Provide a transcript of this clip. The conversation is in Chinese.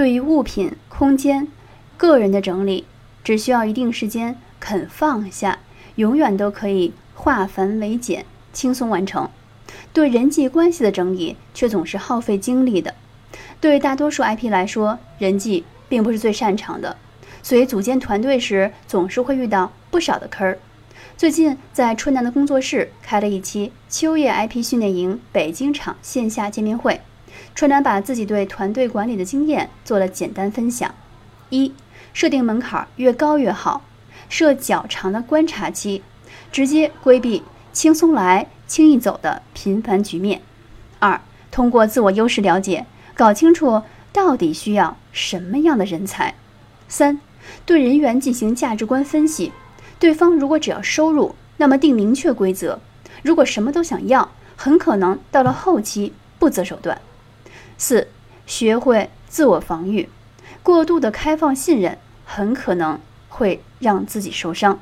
对于物品、空间、个人的整理，只需要一定时间，肯放下，永远都可以化繁为简，轻松完成。对人际关系的整理，却总是耗费精力的。对大多数 IP 来说，人际并不是最擅长的，所以组建团队时总是会遇到不少的坑儿。最近在春南的工作室开了一期秋叶 IP 训练营北京场线下见面会，川南把自己对团队管理的经验做了简单分享：一、设定门槛越高越好，设较长的观察期，直接规避轻松来轻易走的频繁局面；二、通过自我优势了解，搞清楚到底需要什么样的人才；三、对人员进行价值观分析。对方如果只要收入，那么定明确规则；如果什么都想要，很可能到了后期不择手段。四、学会自我防御，过度的开放信任很可能会让自己受伤。